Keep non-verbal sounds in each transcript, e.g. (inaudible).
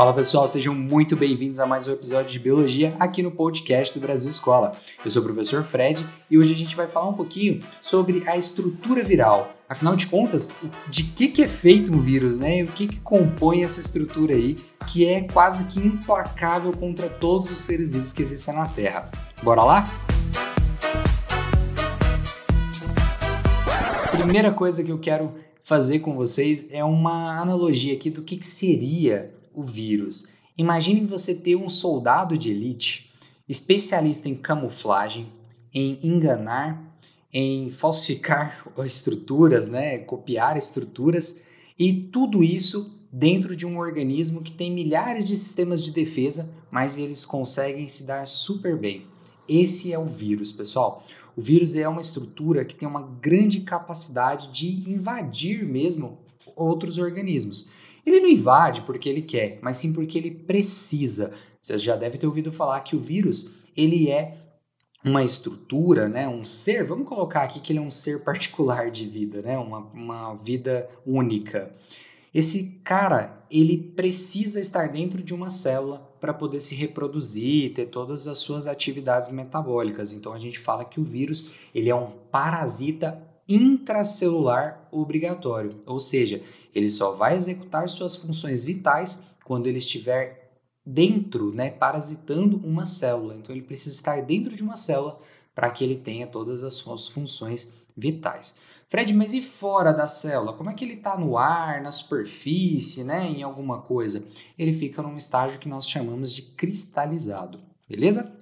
Fala pessoal, sejam muito bem-vindos a mais um episódio de Biologia aqui no podcast do Brasil Escola. Eu sou o professor Fred e hoje a gente vai falar um pouquinho sobre a estrutura viral. Afinal de contas, de que, que é feito um vírus, né? E o que, que compõe essa estrutura aí, que é quase que implacável contra todos os seres vivos que existem na Terra. Bora lá? Primeira coisa que eu quero fazer com vocês é uma analogia aqui do que, que seria o vírus. Imagine você ter um soldado de elite, especialista em camuflagem, em enganar, em falsificar (laughs) estruturas, né, copiar estruturas, e tudo isso dentro de um organismo que tem milhares de sistemas de defesa, mas eles conseguem se dar super bem. Esse é o vírus, pessoal. O vírus é uma estrutura que tem uma grande capacidade de invadir mesmo outros organismos. Ele não invade porque ele quer, mas sim porque ele precisa. Você já deve ter ouvido falar que o vírus, ele é uma estrutura, né, um ser, vamos colocar aqui que ele é um ser particular de vida, né, uma, uma vida única. Esse cara, ele precisa estar dentro de uma célula para poder se reproduzir, ter todas as suas atividades metabólicas. Então a gente fala que o vírus, ele é um parasita intracelular obrigatório, ou seja, ele só vai executar suas funções vitais quando ele estiver dentro, né, parasitando uma célula. Então ele precisa estar dentro de uma célula para que ele tenha todas as suas funções vitais. Fred, mas e fora da célula? Como é que ele está no ar, na superfície, né, em alguma coisa? Ele fica num estágio que nós chamamos de cristalizado, beleza?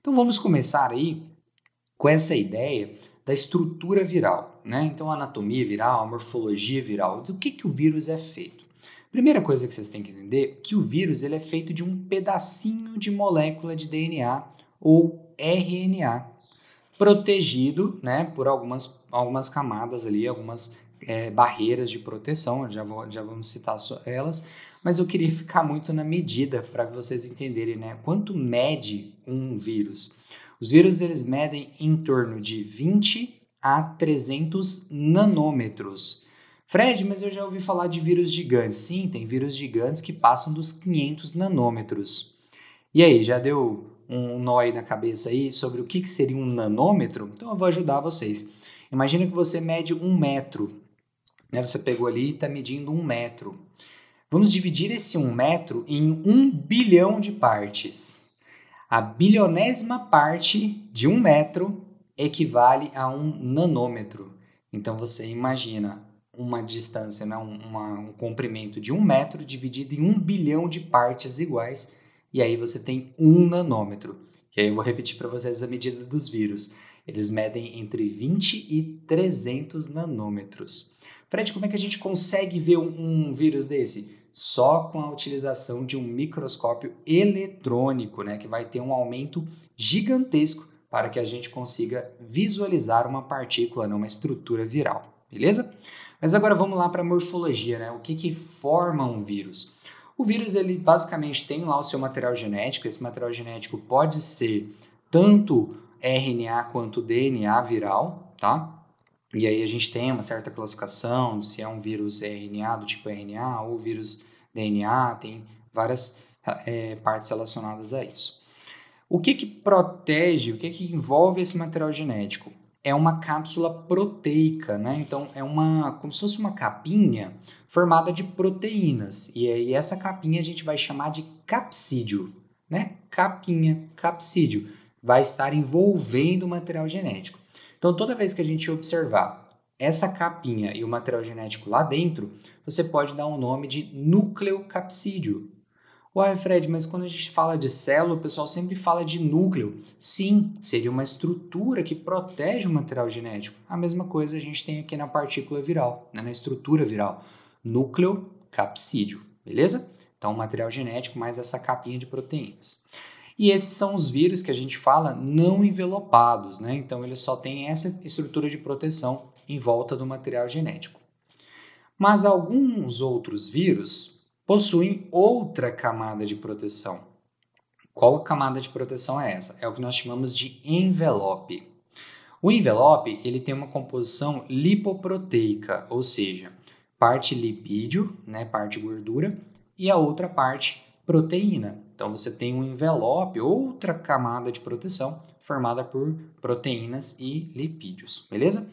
Então vamos começar aí com essa ideia da estrutura viral, né? Então, anatomia viral, morfologia viral, do que, que o vírus é feito? Primeira coisa que vocês têm que entender é que o vírus ele é feito de um pedacinho de molécula de DNA ou RNA, protegido né, por algumas, algumas camadas ali, algumas é, barreiras de proteção, já, vou, já vamos citar elas, mas eu queria ficar muito na medida para vocês entenderem né, quanto mede um vírus. Os vírus eles medem em torno de 20 a 300 nanômetros. Fred, mas eu já ouvi falar de vírus gigantes. Sim, tem vírus gigantes que passam dos 500 nanômetros. E aí, já deu um nó aí na cabeça aí sobre o que, que seria um nanômetro? Então eu vou ajudar vocês. Imagina que você mede um metro. Né? Você pegou ali e está medindo um metro. Vamos dividir esse um metro em um bilhão de partes. A bilionésima parte de um metro equivale a um nanômetro. Então você imagina uma distância, né? um, uma, um comprimento de um metro dividido em um bilhão de partes iguais, e aí você tem um nanômetro. E aí eu vou repetir para vocês a medida dos vírus. Eles medem entre 20 e 300 nanômetros. Fred, como é que a gente consegue ver um, um vírus desse? só com a utilização de um microscópio eletrônico, né, que vai ter um aumento gigantesco para que a gente consiga visualizar uma partícula, né, uma estrutura viral, beleza? Mas agora vamos lá para a morfologia, né? O que, que forma um vírus? O vírus ele basicamente tem lá o seu material genético. Esse material genético pode ser tanto RNA quanto DNA viral, tá? E aí a gente tem uma certa classificação se é um vírus RNA do tipo RNA ou vírus DNA, tem várias é, partes relacionadas a isso. O que, que protege, o que, que envolve esse material genético? É uma cápsula proteica, né? Então é uma como se fosse uma capinha formada de proteínas. E aí essa capinha a gente vai chamar de capsídio, né? Capinha, capsídio, vai estar envolvendo o material genético. Então, toda vez que a gente observar essa capinha e o material genético lá dentro, você pode dar um nome de núcleo capsídeo. Uai, Fred, mas quando a gente fala de célula, o pessoal sempre fala de núcleo. Sim, seria uma estrutura que protege o material genético. A mesma coisa a gente tem aqui na partícula viral, né, na estrutura viral. Núcleo capsídeo, beleza? Então, material genético mais essa capinha de proteínas. E esses são os vírus que a gente fala não envelopados, né? Então eles só têm essa estrutura de proteção em volta do material genético. Mas alguns outros vírus possuem outra camada de proteção. Qual camada de proteção é essa? É o que nós chamamos de envelope. O envelope ele tem uma composição lipoproteica, ou seja, parte lipídio, né, parte gordura, e a outra parte proteína. Então você tem um envelope, outra camada de proteção formada por proteínas e lipídios, beleza?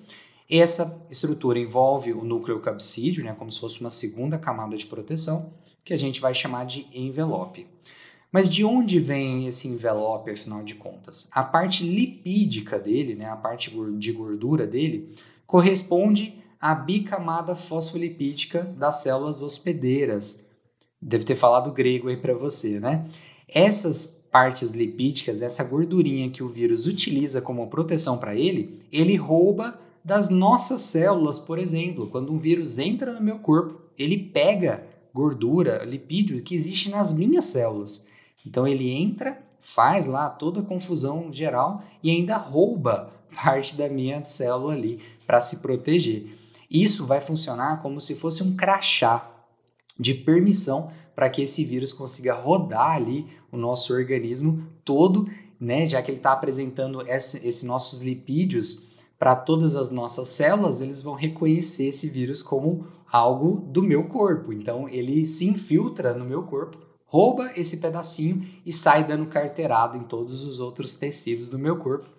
Essa estrutura envolve o núcleo capsídeo, né, como se fosse uma segunda camada de proteção, que a gente vai chamar de envelope. Mas de onde vem esse envelope, afinal de contas? A parte lipídica dele, né, a parte de gordura dele, corresponde à bicamada fosfolipídica das células hospedeiras. Deve ter falado grego aí para você, né? Essas partes lipídicas, essa gordurinha que o vírus utiliza como proteção para ele, ele rouba das nossas células, por exemplo. Quando um vírus entra no meu corpo, ele pega gordura, lipídio que existe nas minhas células. Então ele entra, faz lá toda a confusão geral e ainda rouba (laughs) parte da minha célula ali para se proteger. Isso vai funcionar como se fosse um crachá de permissão para que esse vírus consiga rodar ali o nosso organismo todo, né? Já que ele está apresentando esses esse nossos lipídios para todas as nossas células, eles vão reconhecer esse vírus como algo do meu corpo. Então ele se infiltra no meu corpo rouba esse pedacinho e sai dando carteirada em todos os outros tecidos do meu corpo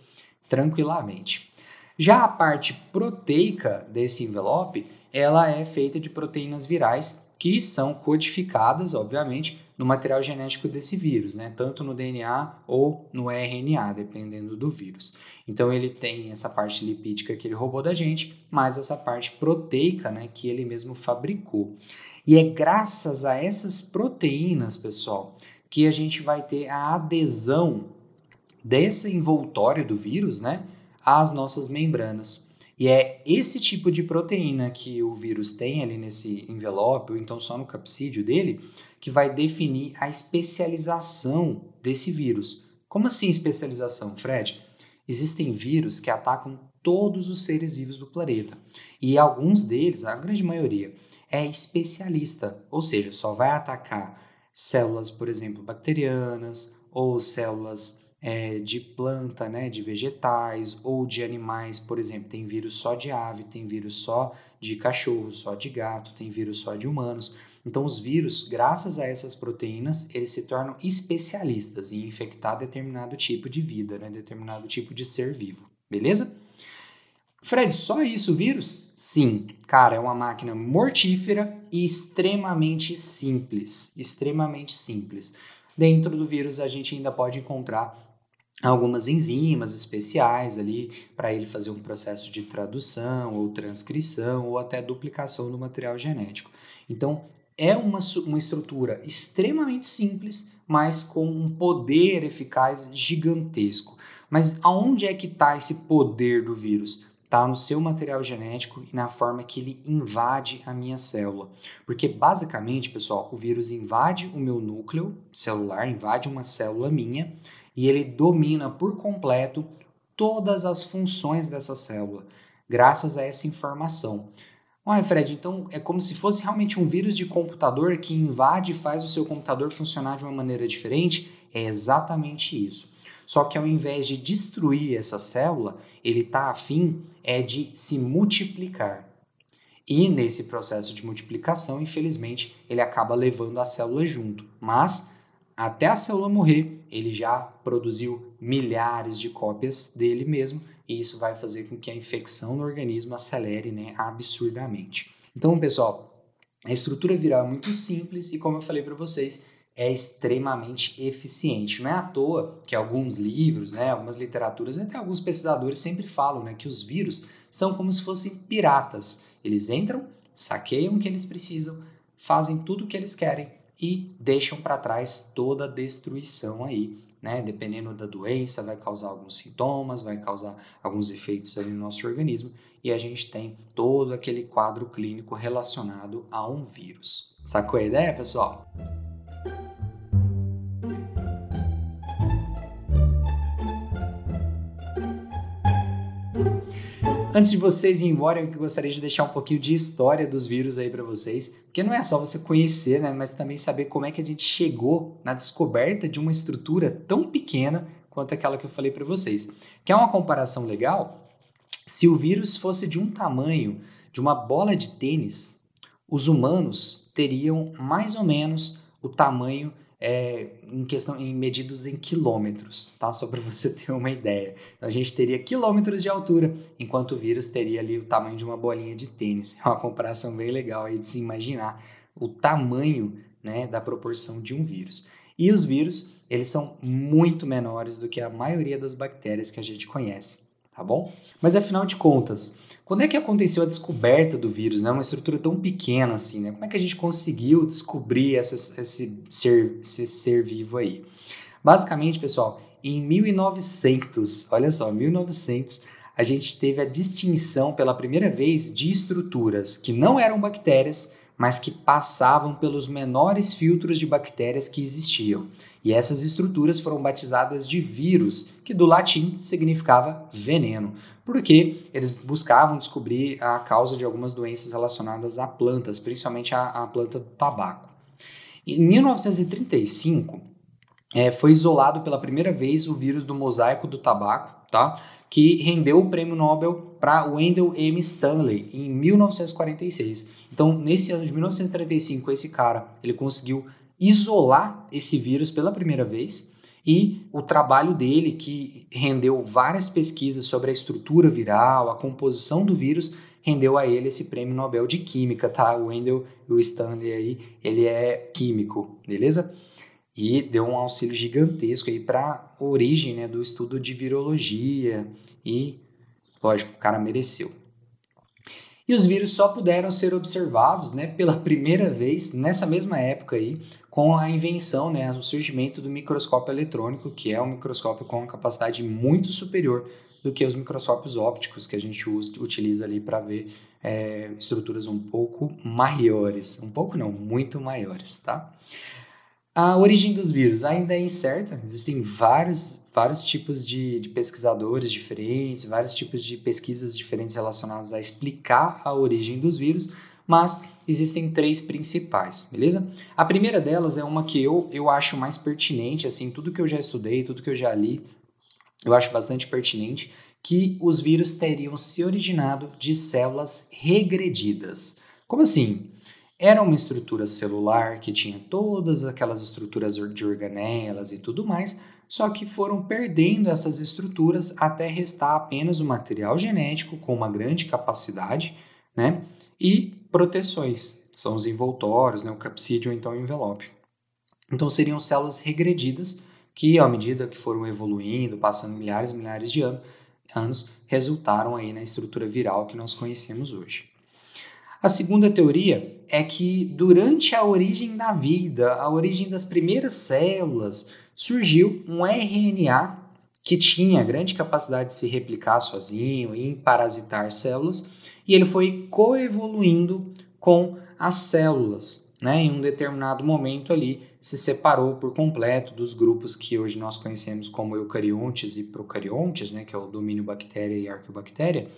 tranquilamente. Já a parte proteica desse envelope, ela é feita de proteínas virais que são codificadas, obviamente, no material genético desse vírus, né? tanto no DNA ou no RNA, dependendo do vírus. Então ele tem essa parte lipídica que ele roubou da gente, mais essa parte proteica né, que ele mesmo fabricou. E é graças a essas proteínas, pessoal, que a gente vai ter a adesão desse envoltório do vírus né, às nossas membranas. E é esse tipo de proteína que o vírus tem ali nesse envelope, ou então só no capsídeo dele, que vai definir a especialização desse vírus. Como assim especialização, Fred? Existem vírus que atacam todos os seres vivos do planeta. E alguns deles, a grande maioria, é especialista, ou seja, só vai atacar células, por exemplo, bacterianas ou células é, de planta, né, de vegetais ou de animais, por exemplo, tem vírus só de ave, tem vírus só de cachorro, só de gato, tem vírus só de humanos. Então, os vírus, graças a essas proteínas, eles se tornam especialistas em infectar determinado tipo de vida, né, determinado tipo de ser vivo, beleza? Fred, só isso o vírus? Sim, cara, é uma máquina mortífera e extremamente simples. Extremamente simples. Dentro do vírus, a gente ainda pode encontrar algumas enzimas especiais ali para ele fazer um processo de tradução ou transcrição ou até duplicação do material genético. Então, é uma, uma estrutura extremamente simples, mas com um poder eficaz gigantesco. Mas aonde é que está esse poder do vírus? Está no seu material genético e na forma que ele invade a minha célula. Porque basicamente, pessoal, o vírus invade o meu núcleo celular, invade uma célula minha e ele domina por completo todas as funções dessa célula, graças a essa informação. Olha, Fred, então é como se fosse realmente um vírus de computador que invade e faz o seu computador funcionar de uma maneira diferente? É exatamente isso. Só que ao invés de destruir essa célula, ele está afim é de se multiplicar. E nesse processo de multiplicação, infelizmente, ele acaba levando a célula junto. Mas até a célula morrer, ele já produziu milhares de cópias dele mesmo, e isso vai fazer com que a infecção no organismo acelere né, absurdamente. Então, pessoal, a estrutura viral é muito simples e, como eu falei para vocês, é extremamente eficiente. Não é à toa que alguns livros, né, algumas literaturas, até alguns pesquisadores sempre falam né, que os vírus são como se fossem piratas. Eles entram, saqueiam o que eles precisam, fazem tudo o que eles querem e deixam para trás toda a destruição aí. Né? Dependendo da doença, vai causar alguns sintomas, vai causar alguns efeitos ali no nosso organismo e a gente tem todo aquele quadro clínico relacionado a um vírus. Sacou a ideia, pessoal? Antes de vocês irem embora, eu gostaria de deixar um pouquinho de história dos vírus aí para vocês, porque não é só você conhecer, né, mas também saber como é que a gente chegou na descoberta de uma estrutura tão pequena quanto aquela que eu falei para vocês. Que é uma comparação legal? Se o vírus fosse de um tamanho de uma bola de tênis, os humanos teriam mais ou menos o tamanho é, em questão em medidos em quilômetros, tá? Só para (laughs) você ter uma ideia. Então, a gente teria quilômetros de altura, enquanto o vírus teria ali o tamanho de uma bolinha de tênis. É uma comparação bem legal aí de se imaginar o tamanho né, da proporção de um vírus. E os vírus, eles são muito menores do que a maioria das bactérias que a gente conhece, tá bom? Mas afinal de contas, quando é que aconteceu a descoberta do vírus, né? Uma estrutura tão pequena assim, né? Como é que a gente conseguiu descobrir essa, esse, ser, esse ser vivo aí? Basicamente, pessoal, em 1900, olha só, 1900, a gente teve a distinção pela primeira vez de estruturas que não eram bactérias, mas que passavam pelos menores filtros de bactérias que existiam. E essas estruturas foram batizadas de vírus, que do latim significava veneno, porque eles buscavam descobrir a causa de algumas doenças relacionadas a plantas, principalmente a, a planta do tabaco. Em 1935, é, foi isolado pela primeira vez o vírus do mosaico do tabaco, tá? que rendeu o prêmio Nobel para Wendell M. Stanley em 1946. Então, nesse ano de 1935, esse cara ele conseguiu isolar esse vírus pela primeira vez e o trabalho dele, que rendeu várias pesquisas sobre a estrutura viral, a composição do vírus, rendeu a ele esse prêmio Nobel de Química, tá? O Wendell o Stanley aí, ele é químico, beleza? E deu um auxílio gigantesco aí para a origem né, do estudo de virologia e, lógico, o cara mereceu. E os vírus só puderam ser observados né, pela (laughs) primeira vez nessa mesma época aí, com a invenção, né, o surgimento do microscópio eletrônico, que é um microscópio com uma capacidade muito superior do que os microscópios ópticos que a gente usa, utiliza ali para ver é, estruturas um pouco maiores. Um pouco não, muito maiores, tá? A origem dos vírus ainda é incerta, existem vários, vários tipos de, de, pesquisadores diferentes, vários tipos de pesquisas diferentes relacionadas a explicar a origem dos vírus, mas existem três principais, beleza? A primeira delas é uma que eu, eu acho mais pertinente, assim, tudo que eu já estudei, tudo que eu já li, eu acho bastante pertinente, que os vírus teriam se originado de células regredidas. Como assim? Era uma estrutura celular que tinha todas aquelas estruturas de organelas e tudo mais, só que foram perdendo essas estruturas até restar apenas o material genético com uma grande capacidade, né? E proteções, são os envoltórios, né? o capsídeo então o envelope. Então seriam células regredidas que, à medida que foram evoluindo, passando milhares e milhares de anos, resultaram aí na estrutura viral que nós conhecemos hoje. A segunda teoria é que durante a origem da vida, a origem das primeiras células, surgiu um RNA que tinha grande capacidade de se replicar sozinho e parasitar células, e ele foi coevoluindo com as células. Né? Em um determinado momento ali se separou por completo dos grupos que hoje nós conhecemos como eucariontes e procariontes, né? que é o domínio bactéria e arqueobactéria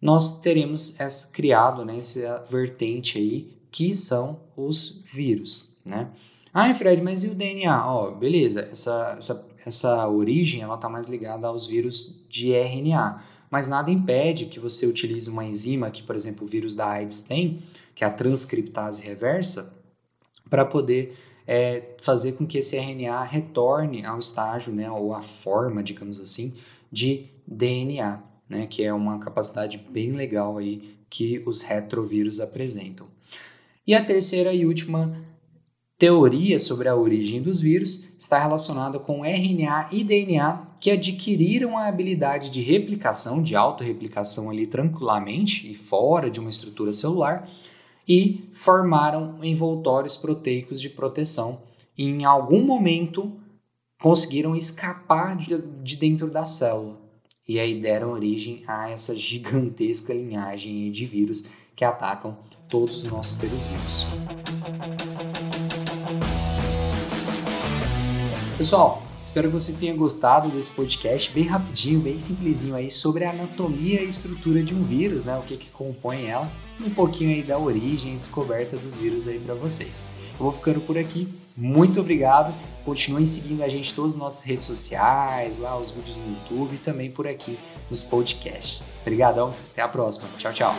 nós teremos essa, criado né, essa vertente aí, que são os vírus, né? Ah, Fred, mas e o DNA? Ó, oh, beleza, essa, essa, essa origem ela está mais ligada aos vírus de RNA, mas nada impede que você utilize uma enzima que, por exemplo, o vírus da AIDS tem, que é a transcriptase reversa, para poder é, fazer com que esse RNA retorne ao estágio, né, ou à forma, digamos assim, de DNA né, que é uma capacidade bem legal aí que os retrovírus apresentam. E a terceira e última teoria sobre a origem dos vírus está relacionada com RNA e DNA que adquiriram a habilidade de replicação, de autorreplicação ali tranquilamente e fora de uma estrutura celular e formaram envoltórios proteicos de proteção. E em algum momento conseguiram escapar de, de dentro da célula e aí deram origem a essa gigantesca linhagem de vírus que atacam todos os nossos seres vivos. Pessoal, espero que você tenha gostado desse podcast bem rapidinho, bem simplesinho aí sobre a anatomia e estrutura de um vírus, né? O que, que compõe ela, um pouquinho aí da origem e descoberta dos vírus aí para vocês. Eu vou ficando por aqui. Muito obrigado. Continuem seguindo a gente todas as nossas redes sociais, lá os vídeos no YouTube e também por aqui nos podcasts. Obrigadão, até a próxima. Tchau, tchau.